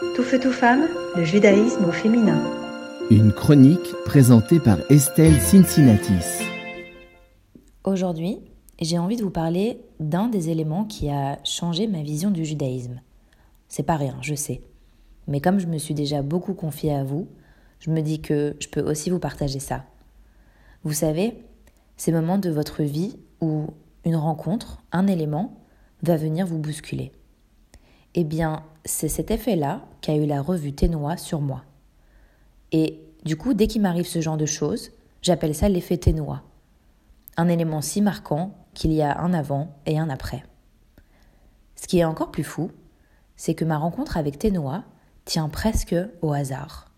Tout feu, tout femme, le judaïsme au féminin. Une chronique présentée par Estelle Cincinnatis. Aujourd'hui, j'ai envie de vous parler d'un des éléments qui a changé ma vision du judaïsme. C'est pas rien, je sais. Mais comme je me suis déjà beaucoup confiée à vous, je me dis que je peux aussi vous partager ça. Vous savez, ces moments de votre vie où une rencontre, un élément, va venir vous bousculer. Eh bien, c'est cet effet-là qu'a eu la revue Ténois sur moi. Et du coup, dès qu'il m'arrive ce genre de choses, j'appelle ça l'effet Ténois. Un élément si marquant qu'il y a un avant et un après. Ce qui est encore plus fou, c'est que ma rencontre avec Ténois tient presque au hasard.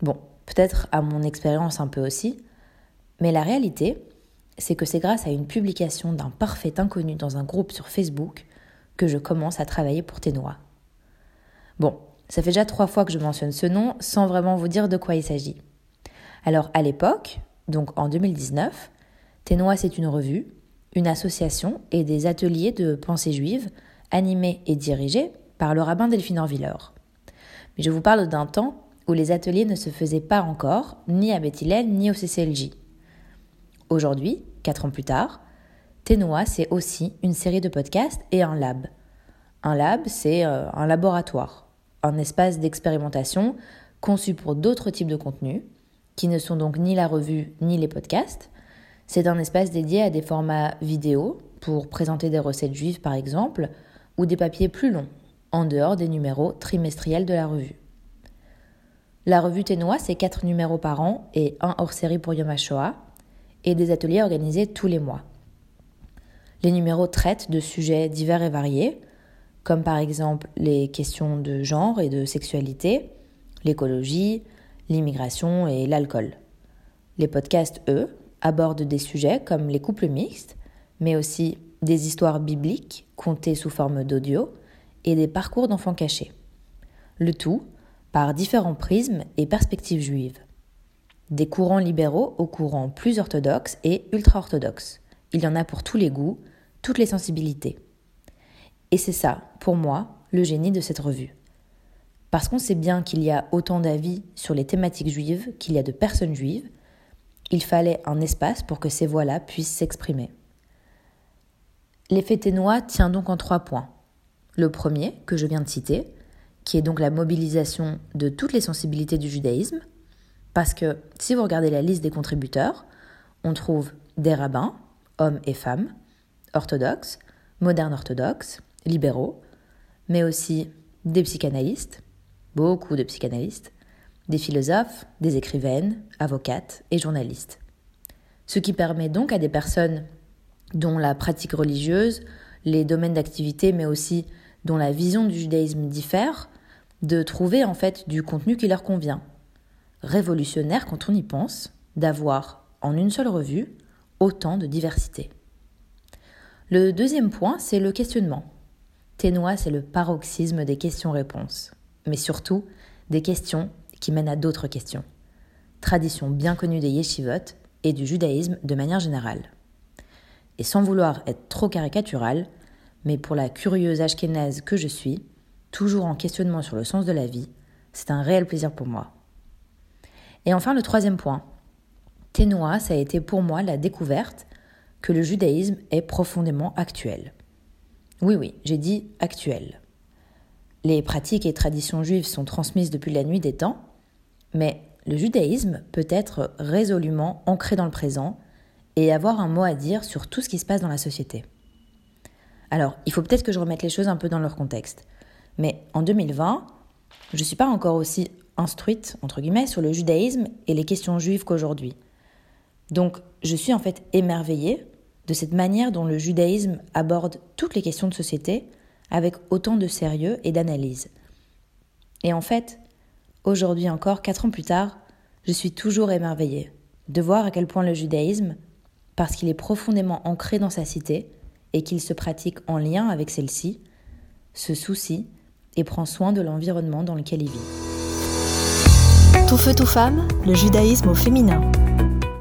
Bon, peut-être à mon expérience un peu aussi, mais la réalité, c'est que c'est grâce à une publication d'un parfait inconnu dans un groupe sur Facebook que je commence à travailler pour Ténois. Bon, ça fait déjà trois fois que je mentionne ce nom sans vraiment vous dire de quoi il s'agit. Alors à l'époque, donc en 2019, Ténois c'est une revue, une association et des ateliers de pensée juive animés et dirigés par le rabbin Delphine Orviller. Mais je vous parle d'un temps où les ateliers ne se faisaient pas encore, ni à Bethilel, ni au CCLJ. Aujourd'hui, quatre ans plus tard, Ténois, c'est aussi une série de podcasts et un lab. Un lab, c'est euh, un laboratoire, un espace d'expérimentation conçu pour d'autres types de contenus, qui ne sont donc ni la revue ni les podcasts. C'est un espace dédié à des formats vidéo, pour présenter des recettes juives par exemple, ou des papiers plus longs, en dehors des numéros trimestriels de la revue. La revue Ténois, c'est quatre numéros par an et un hors série pour Yom HaShoah, et des ateliers organisés tous les mois. Les numéros traitent de sujets divers et variés, comme par exemple les questions de genre et de sexualité, l'écologie, l'immigration et l'alcool. Les podcasts, eux, abordent des sujets comme les couples mixtes, mais aussi des histoires bibliques contées sous forme d'audio et des parcours d'enfants cachés. Le tout par différents prismes et perspectives juives. Des courants libéraux aux courants plus orthodoxes et ultra-orthodoxes. Il y en a pour tous les goûts, toutes les sensibilités. Et c'est ça, pour moi, le génie de cette revue. Parce qu'on sait bien qu'il y a autant d'avis sur les thématiques juives qu'il y a de personnes juives, il fallait un espace pour que ces voix-là puissent s'exprimer. L'effet ténois tient donc en trois points. Le premier, que je viens de citer, qui est donc la mobilisation de toutes les sensibilités du judaïsme, parce que si vous regardez la liste des contributeurs, on trouve des rabbins, hommes et femmes, orthodoxes, modernes orthodoxes, libéraux, mais aussi des psychanalystes, beaucoup de psychanalystes, des philosophes, des écrivaines, avocates et journalistes. Ce qui permet donc à des personnes dont la pratique religieuse, les domaines d'activité, mais aussi dont la vision du judaïsme diffère, de trouver en fait du contenu qui leur convient. Révolutionnaire quand on y pense, d'avoir en une seule revue autant de diversité. Le deuxième point, c'est le questionnement. Ténois, c'est le paroxysme des questions-réponses, mais surtout des questions qui mènent à d'autres questions. Tradition bien connue des yeshivot et du judaïsme de manière générale. Et sans vouloir être trop caricatural, mais pour la curieuse ashkénaze que je suis, toujours en questionnement sur le sens de la vie, c'est un réel plaisir pour moi. Et enfin, le troisième point. Ténois, ça a été pour moi la découverte que le judaïsme est profondément actuel. Oui, oui, j'ai dit actuel. Les pratiques et traditions juives sont transmises depuis la nuit des temps, mais le judaïsme peut être résolument ancré dans le présent et avoir un mot à dire sur tout ce qui se passe dans la société. Alors, il faut peut-être que je remette les choses un peu dans leur contexte. Mais en 2020, je ne suis pas encore aussi instruite, entre guillemets, sur le judaïsme et les questions juives qu'aujourd'hui. Donc, je suis en fait émerveillée de cette manière dont le judaïsme aborde toutes les questions de société avec autant de sérieux et d'analyse. Et en fait, aujourd'hui encore, quatre ans plus tard, je suis toujours émerveillée de voir à quel point le judaïsme, parce qu'il est profondément ancré dans sa cité et qu'il se pratique en lien avec celle-ci, se soucie et prend soin de l'environnement dans lequel il vit. Tout feu, tout femme, le judaïsme au féminin.